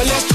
peleas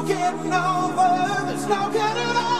no getting over, there's no getting over,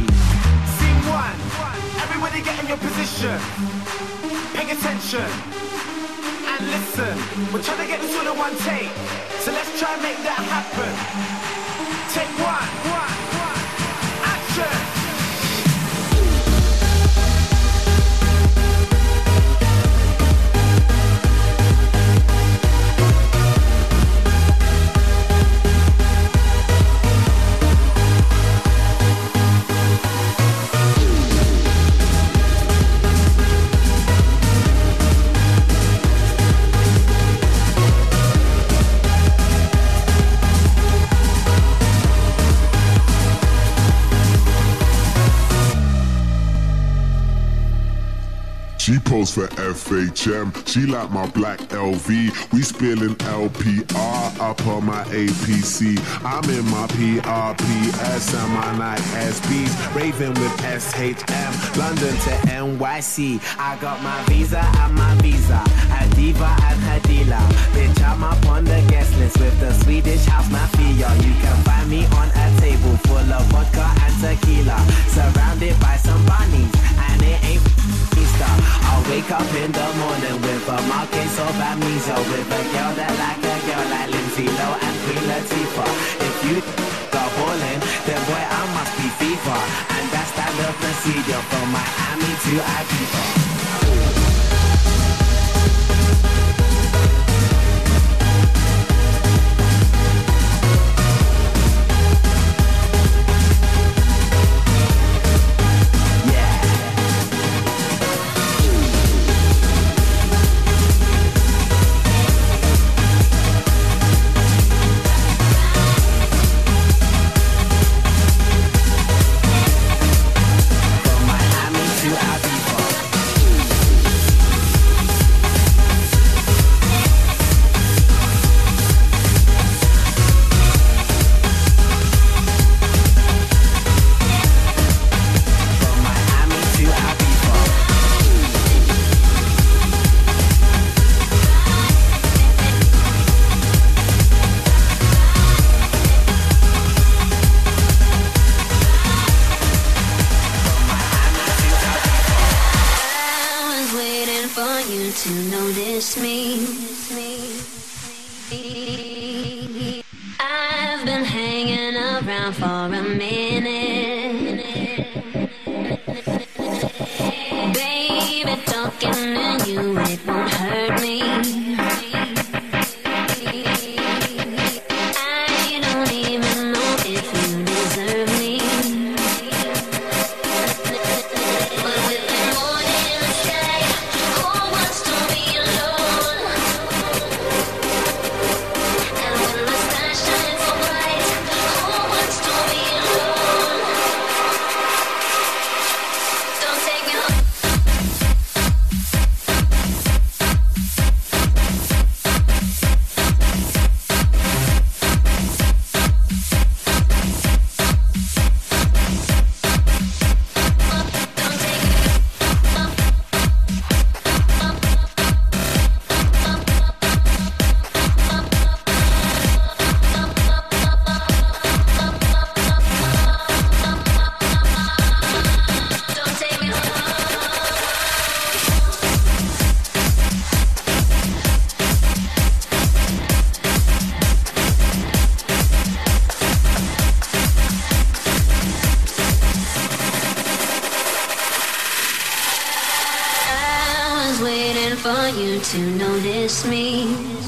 Scene one. Everybody get in your position. Pay attention. And listen. We're trying to get this all in one take. So let's try and make that happen. Take. One. Posed for FHM. She like my black LV. We spilling LPR up on my APC. I'm in my PRPS and my Nike SBs. Raving with SHM. London to NYC. I got my visa and my visa. A diva and dealer. Bitch, I'm up on the guest list with the Swedish house mafia. You can find me on To Ibiza. You to notice me.